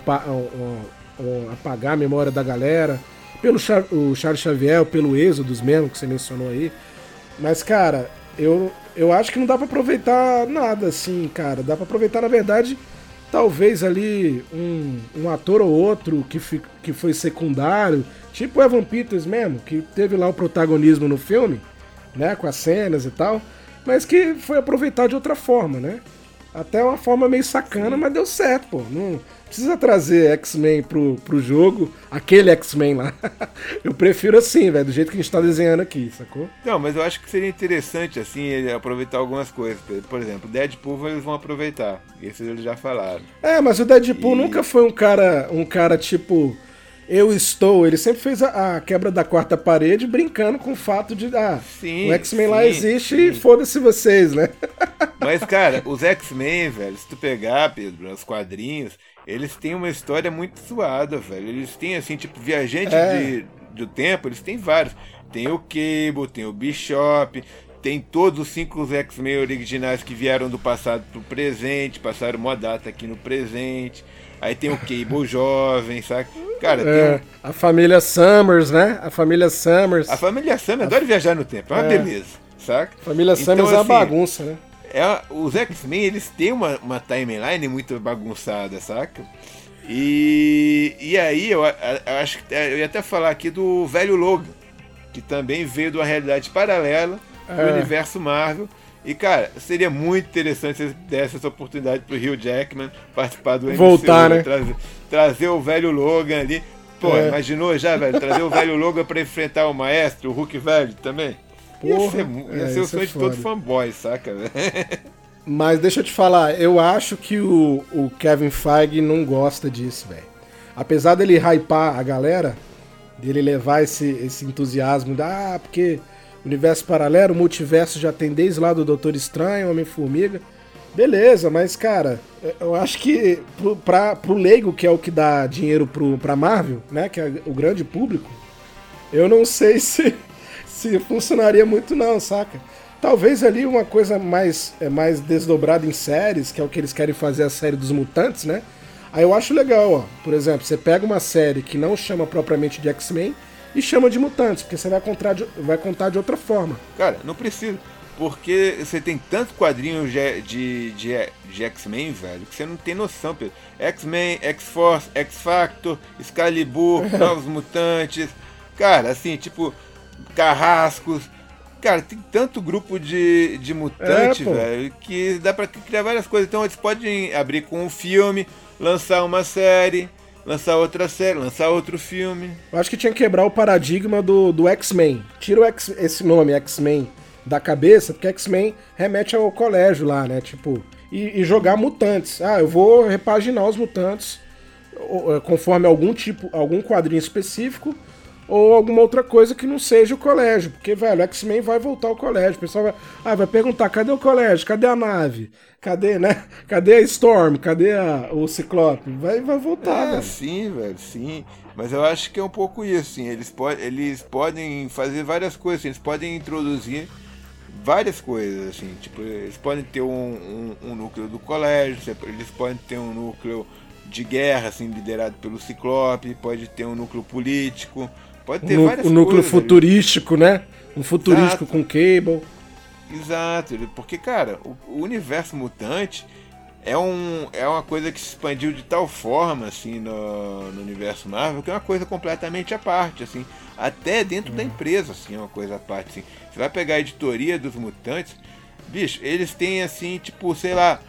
[SPEAKER 2] uma apagar a memória da galera. Pelo Char o Charles Xavier, pelo Êxodos mesmo, que você mencionou aí. Mas, cara, eu, eu acho que não dá para aproveitar nada assim, cara. Dá para aproveitar, na verdade, talvez ali um, um ator ou outro que, fi, que foi secundário, tipo o Evan Peters mesmo, que teve lá o protagonismo no filme, né, com as cenas e tal, mas que foi aproveitar de outra forma, né? Até uma forma meio sacana, mas deu certo, pô. Não precisa trazer X-Men pro, pro jogo, aquele X-Men lá. eu prefiro assim, velho, do jeito que a gente tá desenhando aqui, sacou?
[SPEAKER 1] Não, mas eu acho que seria interessante, assim, aproveitar algumas coisas. Por exemplo, Deadpool eles vão aproveitar. Isso eles já falaram.
[SPEAKER 2] É, mas o Deadpool e... nunca foi um cara, um cara tipo eu estou. Ele sempre fez a, a, quebra da quarta parede brincando com o fato de. Ah, sim, o X-Men lá existe sim. e foda-se vocês, né?
[SPEAKER 1] Mas, cara, os X-Men, velho, se tu pegar, Pedro, os quadrinhos, eles têm uma história muito suada, velho. Eles têm, assim, tipo, viajante é. de, do tempo, eles têm vários. Tem o Cable, tem o Bishop, tem todos os cinco X-Men originais que vieram do passado pro presente, passaram uma data aqui no presente. Aí tem o Cable jovem, sabe? Cara,
[SPEAKER 2] é, um... A família Summers, né? A família Summers.
[SPEAKER 1] A família Summers adora viajar no tempo, é uma é. beleza, saca?
[SPEAKER 2] A família então, Summers assim, é uma assim, bagunça, né?
[SPEAKER 1] É, os X-Men, eles têm uma, uma timeline muito bagunçada, saca? E, e aí, eu, eu acho que eu ia até falar aqui do velho Logan, que também veio de uma realidade paralela do é. universo Marvel e, cara, seria muito interessante se desse essa oportunidade pro Hugh Jackman participar do
[SPEAKER 2] Voltar, né?
[SPEAKER 1] Trazer, trazer, o velho Logan ali. Pô, é. imaginou já, velho? Trazer o velho Logan pra enfrentar o maestro, o Hulk velho também? Porra, ia ser, ia é, ser o sonho é de todo fanboy, saca?
[SPEAKER 2] Mas deixa eu te falar, eu acho que o, o Kevin Feige não gosta disso, velho. Apesar dele hypar a galera, dele levar esse, esse entusiasmo da, ah, porque universo paralelo, multiverso já tem desde lá do Doutor Estranho, Homem-Formiga. Beleza, mas cara, eu acho que pro, pra, pro leigo, que é o que dá dinheiro pro, pra Marvel, né? Que é o grande público, eu não sei se, se funcionaria muito não, saca? Talvez ali uma coisa mais, é, mais desdobrada em séries, que é o que eles querem fazer a série dos mutantes, né? Aí eu acho legal, ó. Por exemplo, você pega uma série que não chama propriamente de X-Men, e chama de mutantes, porque você vai contar de, vai contar de outra forma.
[SPEAKER 1] Cara, não precisa. Porque você tem tanto quadrinho de, de, de, de X-Men, velho, que você não tem noção, Pedro. X-Men, X-Force, X-Factor, Excalibur, Novos Mutantes. Cara, assim, tipo, Carrascos. Cara, tem tanto grupo de, de mutante, é, velho, que dá pra criar várias coisas. Então eles podem abrir com um filme, lançar uma série, lançar outra série, lançar outro filme.
[SPEAKER 2] Eu acho que tinha que quebrar o paradigma do, do X-Men. Tira o X, esse nome, X-Men, da cabeça, porque X-Men remete ao colégio lá, né? Tipo, e, e, jogar mutantes. Ah, eu vou repaginar os mutantes conforme algum tipo, algum quadrinho específico ou alguma outra coisa que não seja o colégio. Porque, velho, X-Men vai voltar ao colégio. O pessoal vai, ah, vai perguntar: cadê o colégio? Cadê a nave? Cadê, né? Cadê a Storm? Cadê a, o Ciclope? Vai, vai voltar, é, velho.
[SPEAKER 1] Sim, velho, sim. Mas eu acho que é um pouco isso, sim. Eles, po eles podem fazer várias coisas, assim. eles podem introduzir várias coisas, assim. Tipo, eles podem ter um, um, um núcleo do colégio, eles podem ter um núcleo de guerra, assim, liderado pelo Ciclope, pode ter um núcleo político Pode ter
[SPEAKER 2] um,
[SPEAKER 1] várias
[SPEAKER 2] Um núcleo coisas, futurístico, ali. né? Um futurístico Exato. com Cable.
[SPEAKER 1] Exato, porque, cara, o, o, universo mutante é, um, é uma coisa que se expandiu de tal forma, assim, no, no universo Marvel, que é uma coisa completamente à parte, assim. Até dentro da uhum. empresa, assim, é uma coisa à parte, assim. Você vai pegar a editoria dos mutantes, bicho, eles têm, assim, tipo, sei lá,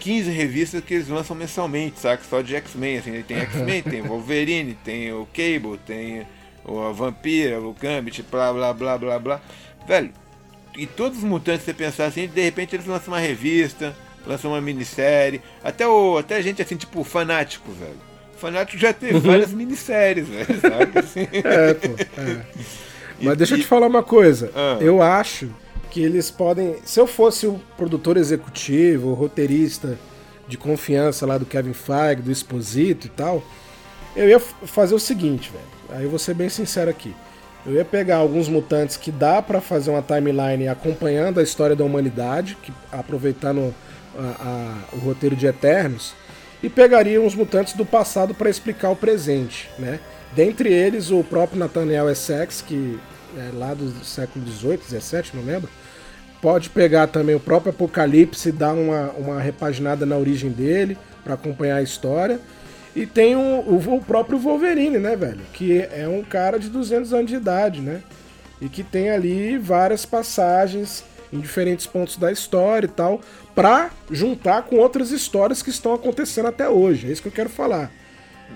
[SPEAKER 1] 15 revistas que eles lançam mensalmente, sabe? Só de X-Men, assim. Tem X-Men, tem Wolverine, tem o Cable, tem ou a Vampira, o Gambit, blá blá blá blá blá. Velho, e todos os mutantes, você pensar assim, de repente eles lançam uma revista, lançam uma minissérie, até o até gente assim, tipo, fanático, velho. Fanático já teve uhum. várias minisséries, velho, sabe? Assim.
[SPEAKER 2] É, pô. É. Mas e, deixa eu te falar uma coisa. Ah. Eu acho que eles podem. Se eu fosse o produtor executivo, o roteirista de confiança lá do Kevin Feige, do Exposito e tal, eu ia fazer o seguinte, velho. Aí eu vou ser bem sincero aqui. Eu ia pegar alguns mutantes que dá para fazer uma timeline acompanhando a história da humanidade, que, aproveitando a, a, o roteiro de Eternos, e pegaria uns mutantes do passado para explicar o presente, né? Dentre eles o próprio Nathaniel Essex, que é lá do século XVIII, XVII, não lembro. Pode pegar também o próprio Apocalipse e dar uma, uma repaginada na origem dele para acompanhar a história. E tem o, o, o, próprio Wolverine, né, velho? Que é um cara de 200 anos de idade, né? E que tem ali várias passagens em diferentes pontos da história e tal, pra juntar com outras histórias que estão acontecendo até hoje. É isso que eu quero falar.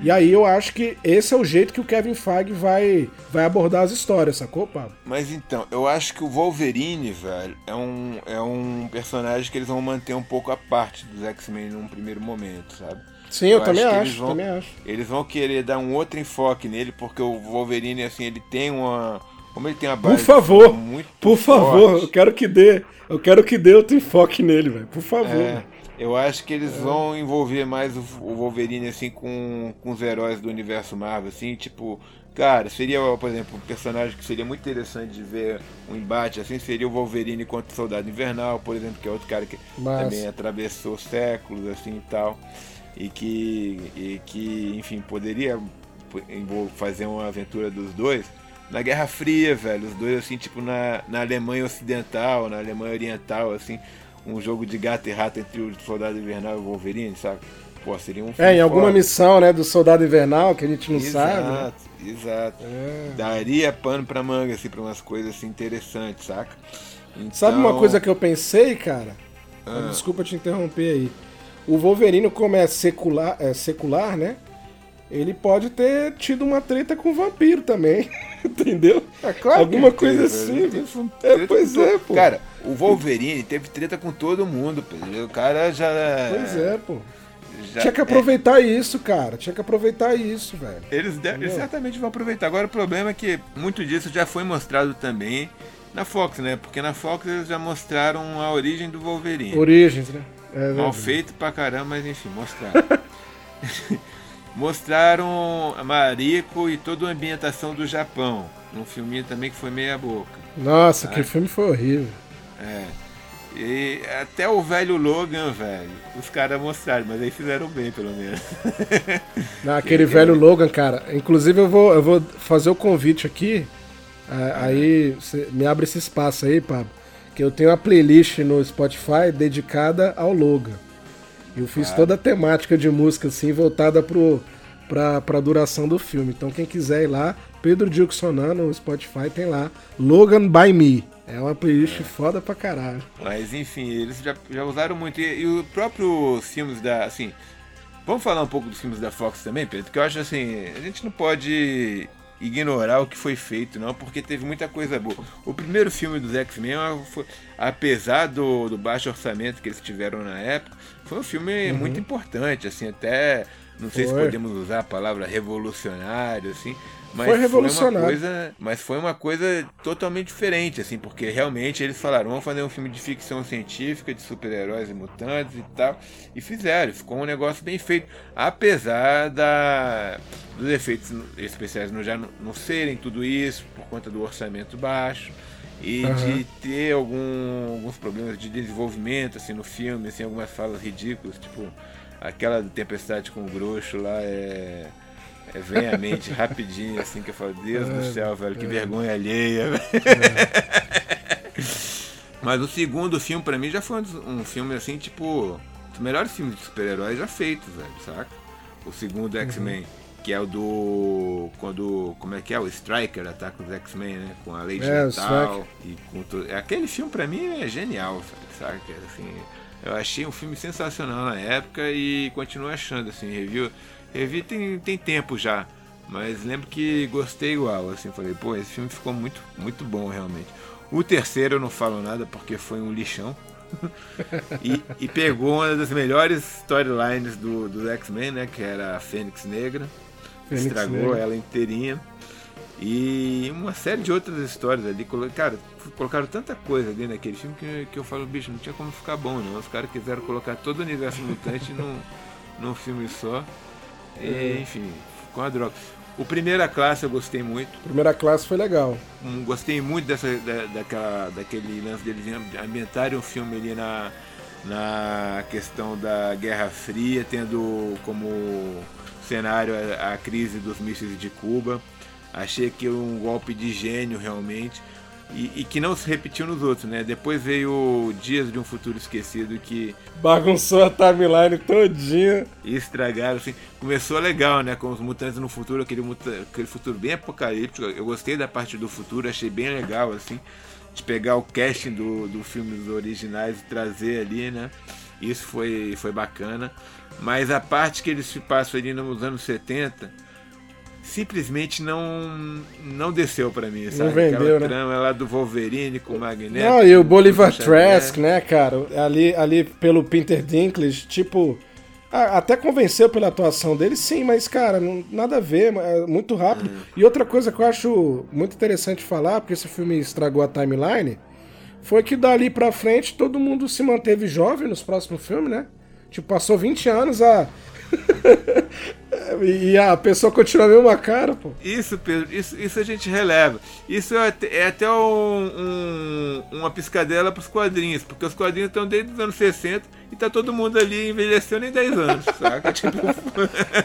[SPEAKER 2] E aí eu acho que esse é o jeito que o Kevin Feige vai, vai abordar as histórias, sacou, Pablo?
[SPEAKER 1] Mas então, eu acho que o Wolverine, velho, é um, é um personagem que eles vão manter um pouco a parte dos X-Men num primeiro momento, sabe?
[SPEAKER 2] Sim, eu, eu também acho, acho vão, também acho.
[SPEAKER 1] Eles vão querer dar um outro enfoque nele, porque o Wolverine, assim, ele tem uma... Como ele tem uma base
[SPEAKER 2] Por favor, muito por favor, forte. eu quero que dê, eu quero que dê outro enfoque nele, velho, por favor. É.
[SPEAKER 1] Eu acho que eles é. vão envolver mais o, Wolverine assim com, com os heróis do universo Marvel, assim, tipo, cara, seria, por exemplo, um personagem que seria muito interessante de ver um embate assim, seria o Wolverine contra o Soldado Invernal, por exemplo, que é outro cara que Mas... também atravessou séculos assim e tal, e que e que, enfim, poderia fazer uma aventura dos dois na Guerra Fria, velho, os dois assim, tipo na, na Alemanha Ocidental, na Alemanha Oriental, assim, um jogo de gato e rato entre o Soldado Invernal e o Wolverine, sabe? Pô, seria um
[SPEAKER 2] É, em alguma forte. missão, né, do Soldado Invernal, que a gente não exato, sabe.
[SPEAKER 1] Né? Exato, é. Daria pano pra manga, assim, pra umas coisas assim interessantes, saca?
[SPEAKER 2] Então... Sabe uma então- coisa que eu pensei, cara? Ah. Desculpa te interromper aí. O Wolverine, como é secular, é secular, né? Ele pode ter tido uma treta com o vampiro também. Entendeu? É claro. Alguma coisa assim. É, pois é, pô.
[SPEAKER 1] Cara, o Wolverine teve treta com todo mundo, pô. O cara já.
[SPEAKER 2] Pois é, pô. Já Tinha que aproveitar é... isso, cara. Tinha que aproveitar isso, velho.
[SPEAKER 1] Eles, eles certamente vão aproveitar. Agora o problema é que muito disso já foi mostrado também na Fox, né? Porque na Fox eles já mostraram a origem do Wolverine.
[SPEAKER 2] Origens, né?
[SPEAKER 1] É Mal feito pra caramba, mas enfim, mostraram. mostraram Mariko e toda a ambientação do Japão. Um filminho também que foi meia boca.
[SPEAKER 2] Nossa, que filme foi horrível.
[SPEAKER 1] É. E até o velho Logan, velho, os caras mostraram, mas aí fizeram bem, pelo menos.
[SPEAKER 2] Não, aquele velho Logan, cara. Inclusive eu vou, eu vou fazer o convite aqui. É, aí me abre esse espaço aí, Pablo. Que eu tenho uma playlist no Spotify dedicada ao Logan. Eu fiz claro. toda a temática de música assim, voltada pro, pra, pra duração do filme. Então quem quiser ir lá, Pedro Dilksonan no Spotify tem lá. Logan by Me. É uma playlist é. foda pra caralho.
[SPEAKER 1] Mas enfim, eles já, já usaram muito. E, e os próprios filmes da. Assim, vamos falar um pouco dos filmes da Fox também, Pedro? Porque eu acho assim, a gente não pode ignorar o que foi feito, não, porque teve muita coisa boa. O primeiro filme dos X-Men, apesar do, do, baixo orçamento que eles tiveram na época, foi um filme uhum. muito importante, assim, até não sei foi. se podemos usar a palavra revolucionário, assim, mas foi revolucionário. Foi uma coisa, mas foi uma coisa totalmente diferente, assim, porque realmente eles falaram, vamos fazer um filme de ficção científica, de super-heróis e mutantes e tal, e fizeram, ficou um negócio bem feito, apesar da, dos efeitos especiais não, já não, não serem tudo isso, por conta do orçamento baixo, e uhum. de ter algum, alguns problemas de desenvolvimento, assim, no filme, assim, algumas falas ridículas, tipo, aquela tempestade com o grosso lá é é, vem à mente rapidinho, assim, que eu falo, Deus é, do céu, velho, que é. vergonha alheia. É. Mas o segundo filme, pra mim, já foi um, um filme, assim, tipo, dos melhores filmes de super-heróis já feitos, velho, saca? O segundo X-Men, uhum. que é o do. Quando. Como é que é? O Striker ataca os X-Men, né? Com a Lady é, Natal. E com to... Aquele filme, pra mim, é genial, sabe? saca? Assim, eu achei um filme sensacional na época e continuo achando, assim, review. Revi tem, tem tempo já, mas lembro que gostei igual, assim, falei, pô, esse filme ficou muito, muito bom realmente. O terceiro eu não falo nada porque foi um lixão. e, e, pegou uma das melhores storylines do, do X-Men, né? Que era a Fênix Negra. Fênix estragou Negra. ela inteirinha. E uma série de outras histórias ali. Cara, colocaram tanta coisa ali naquele filme que, que eu falo, bicho, não tinha como ficar bom, não. Os caras quiseram colocar todo o universo mutante num, num filme só. E, enfim, com a droga. O Primeira Classe eu gostei muito.
[SPEAKER 2] Primeira Classe foi legal.
[SPEAKER 1] Um, gostei muito dessa, da, daquela, daquele lance deles ambientarem o filme ali na, na questão da Guerra Fria, tendo como cenário a, a crise dos mísseis de Cuba. Achei que um golpe de gênio realmente. e, e, que não se repetiu nos outros, né? Depois veio Dias de um Futuro Esquecido que.
[SPEAKER 2] Bagunçou a timeline todinha.
[SPEAKER 1] E estragaram, assim. Começou legal, né? Com os mutantes no futuro, aquele, aquele futuro bem apocalíptico. Eu gostei da parte do futuro, achei bem legal, assim. De pegar o casting do, do filme dos originais e trazer ali, né? Isso foi, foi bacana. Mas a parte que eles se passam ali nos anos 70 simplesmente não não desceu para mim, sabe?
[SPEAKER 2] Não vendeu, Aquela né?
[SPEAKER 1] trama lá do Wolverine com o Magneto.
[SPEAKER 2] Não, e o Bolivar Trask, né, cara? Ali, ali pelo Peter Dinklage, tipo... Até convenceu pela atuação dele, sim, mas, cara, não, nada a ver, é muito rápido. Hum. E outra coisa que eu acho muito interessante falar, porque esse filme estragou a timeline, foi que dali pra frente todo mundo se manteve jovem nos próximos filmes, né? Tipo, passou 20 anos a, e a pessoa continua a mesma cara, pô.
[SPEAKER 1] Isso, Pedro, isso, isso a gente releva. Isso é até, é até um, um, uma piscadela pros quadrinhos, porque os quadrinhos estão desde os anos 60 e tá todo mundo ali envelhecendo em 10 anos, saca? tipo...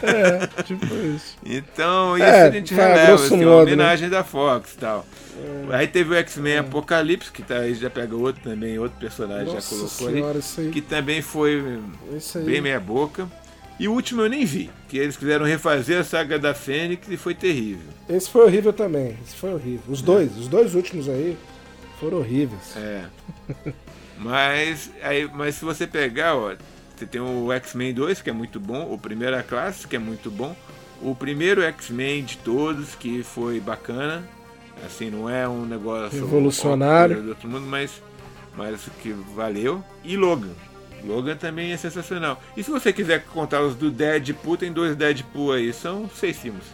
[SPEAKER 2] é, tipo isso.
[SPEAKER 1] Então, isso é, a gente releva, assim, modo, uma né? homenagem né? da Fox e tal. É. Aí teve o X-Men é. Apocalipse, que tá, aí já pega outro também, outro personagem Nossa já colocou senhora, ali. Que também foi bem meia boca. E o último eu nem vi, que eles quiseram refazer a saga da Fênix e foi terrível.
[SPEAKER 2] Esse foi horrível também, esse foi horrível. Os dois, os dois últimos aí foram horríveis.
[SPEAKER 1] É. mas, aí, mas se você pegar, ó, você tem o X-Men 2, que é muito bom, o Primeira Classe, que é muito bom, o primeiro X-Men de todos, que foi bacana, assim, não é um negócio
[SPEAKER 2] revolucionário
[SPEAKER 1] do outro mundo, mas, mas que valeu, e Logan, Logan também é sensacional. E se você quiser contar os do Deadpool, tem dois Deadpool aí, são seis filmes.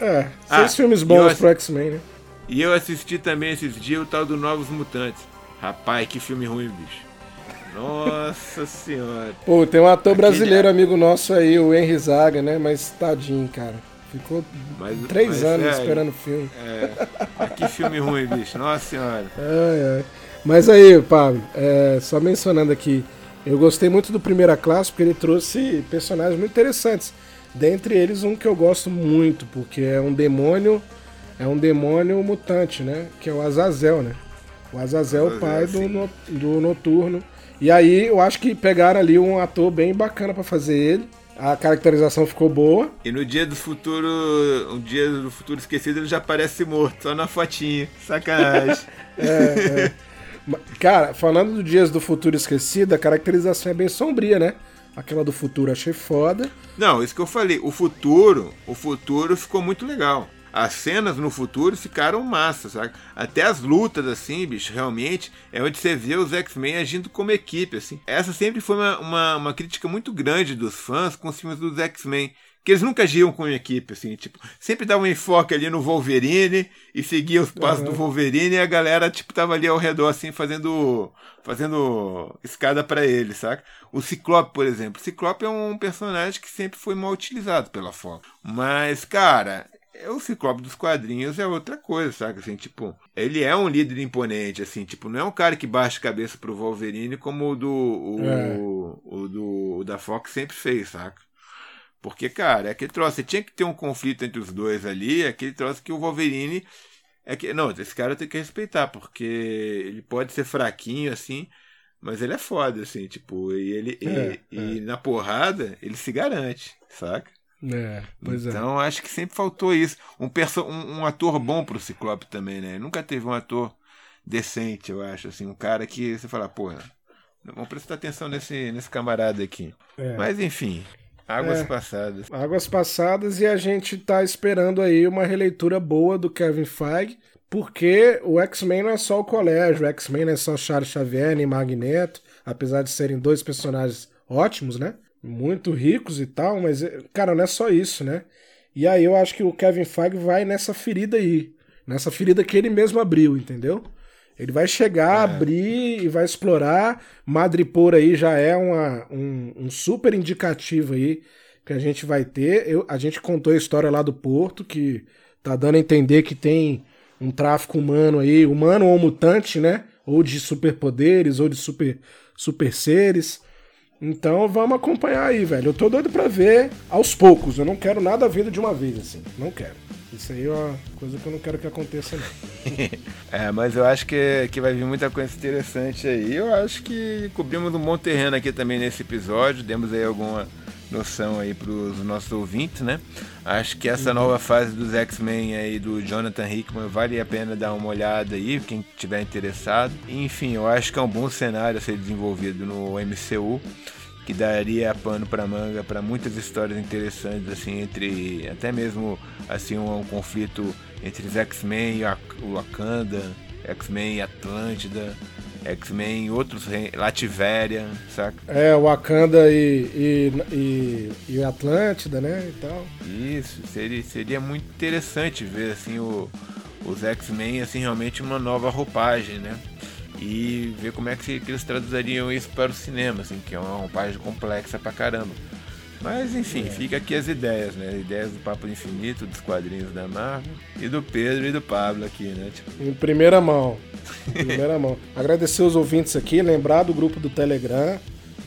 [SPEAKER 2] é, seis ah, filmes bons ass... pro X-Men, né?
[SPEAKER 1] E eu assisti também esses dias o tal do Novos Mutantes. Rapaz, que filme ruim, bicho. Nossa senhora.
[SPEAKER 2] Pô, tem um ator Aquele... brasileiro amigo nosso aí, o Henry Zaga, né? Mas tadinho, cara. Ficou mas, três mas, anos é, esperando o filme.
[SPEAKER 1] É, que filme ruim, bicho. Nossa senhora.
[SPEAKER 2] Ai, ai. Mas aí, Pablo, é, só mencionando aqui, eu gostei muito do Primeira Classe porque ele trouxe personagens muito interessantes. Dentre eles, um que eu gosto muito, porque é um demônio, é um demônio mutante, né? Que é o Azazel, né? O Azazel, o pai do, no, do Noturno. E aí eu acho que pegaram ali um ator bem bacana para fazer ele. A caracterização ficou boa.
[SPEAKER 1] E no dia do futuro, um dia do futuro esquecido, ele já parece morto, só na fotinha. Sacanagem.
[SPEAKER 2] é, é. Cara, falando do Dias do Futuro Esquecido, a caracterização é bem sombria, né? Aquela do futuro achei foda.
[SPEAKER 1] Não, isso que eu falei. O futuro, o futuro ficou muito legal. As cenas no futuro ficaram massa, sabe? Até as lutas, assim, bicho, realmente é onde você vê os X-Men agindo como equipe, assim. Essa sempre foi uma, uma, uma crítica muito grande dos fãs com os filmes dos X-Men que eles nunca agiam com equipe, assim, tipo, sempre dava um enfoque ali no Wolverine e seguia os passos uhum. do Wolverine e a galera, tipo, tava ali ao redor, assim, fazendo fazendo escada para ele, saca? O Ciclope, por exemplo. O Ciclope é um personagem que sempre foi mal utilizado pela Fox. Mas, cara, é o Ciclope dos quadrinhos é outra coisa, saca? Assim, tipo, ele é um líder imponente, assim, tipo, não é um cara que baixa a cabeça pro Wolverine como o do, o, é. o do o da Fox sempre fez, saca? Porque, cara, é aquele troço, você tinha que ter um conflito entre os dois ali, é aquele troço que o Wolverine. É que, não, esse cara tem que respeitar, porque ele pode ser fraquinho, assim, mas ele é foda, assim, tipo, e ele. É, e, é. e, na porrada, ele se garante, saca?
[SPEAKER 2] É, pois
[SPEAKER 1] é. então acho que sempre faltou isso. Um, perso um, um ator bom pro Ciclope também, né? Nunca teve um ator decente, eu acho, assim, um cara que você fala, porra, vamos prestar atenção nesse, nesse camarada aqui. É. Mas enfim. Águas é, Passadas.
[SPEAKER 2] Águas Passadas e a gente tá esperando aí uma releitura boa do Kevin Feige, porque o X-Men não é só o colégio, o X-Men não é só Charles Xavier nem Magneto, apesar de serem dois personagens ótimos, né? Muito ricos e tal, mas, cara, não é só isso, né? E aí eu acho que o Kevin Feige vai nessa ferida aí, nessa ferida que ele mesmo abriu, entendeu? Ele vai chegar, é. abrir e vai explorar. Madripoor aí já é uma, um, um, super indicativo aí que a gente vai ter. Eu, a gente contou a história lá do Porto, que tá dando a entender que tem um tráfico humano aí, humano ou mutante, né? Ou de superpoderes, ou de super, super seres. Então vamos acompanhar aí, velho. Eu tô doido pra ver aos poucos. Eu não quero nada vindo de uma vez, assim. Não quero. Isso aí é uma coisa que eu não quero que aconteça, não.
[SPEAKER 1] é, mas eu acho que, que vai vir muita coisa interessante aí. Eu acho que cobrimos um bom terreno aqui também nesse episódio. Demos aí alguma noção aí para os nossos ouvintes, né? Acho que essa uhum. nova fase dos X-Men aí do Jonathan Hickman vale a pena dar uma olhada aí, quem tiver interessado. Enfim, eu acho que é um bom cenário a ser desenvolvido no MCU que daria pano para manga para muitas histórias interessantes assim entre até mesmo assim um, um conflito entre os X-Men e o Wakanda, X-Men e Atlântida, X-Men, outros, Lativéria, saca?
[SPEAKER 2] É, Wakanda e, e, e, e Atlântida, né, e tal.
[SPEAKER 1] Isso, seria, seria muito interessante ver, assim, o, os X-Men, assim, realmente uma nova roupagem, né? E ver como é que, eles traduziriam isso para o cinema, assim, que é uma roupagem complexa pra caramba. Mas enfim, é. fica aqui as ideias, né? Ideias do Papo Infinito, dos quadrinhos da Marvel e do Pedro e do Pablo aqui, né?
[SPEAKER 2] Tipo... Em primeira mão. Em primeira mão. Agradecer os ouvintes aqui, lembrar do grupo do Telegram,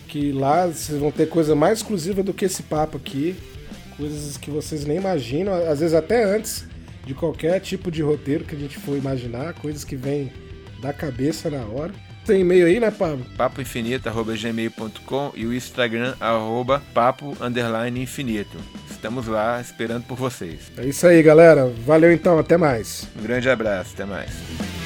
[SPEAKER 2] que lá vocês vão ter coisa mais exclusiva do que esse papo aqui. Coisas que vocês nem imaginam, às vezes até antes de qualquer tipo de roteiro que a gente for imaginar, coisas que vêm da cabeça na hora. Tem e-mail aí, né, Pablo?
[SPEAKER 1] papoinfinito.gmail.com e o Instagram, arroba papo underline infinito. Estamos lá esperando por vocês.
[SPEAKER 2] É isso aí, galera. Valeu então, até mais.
[SPEAKER 1] Um grande abraço, até mais.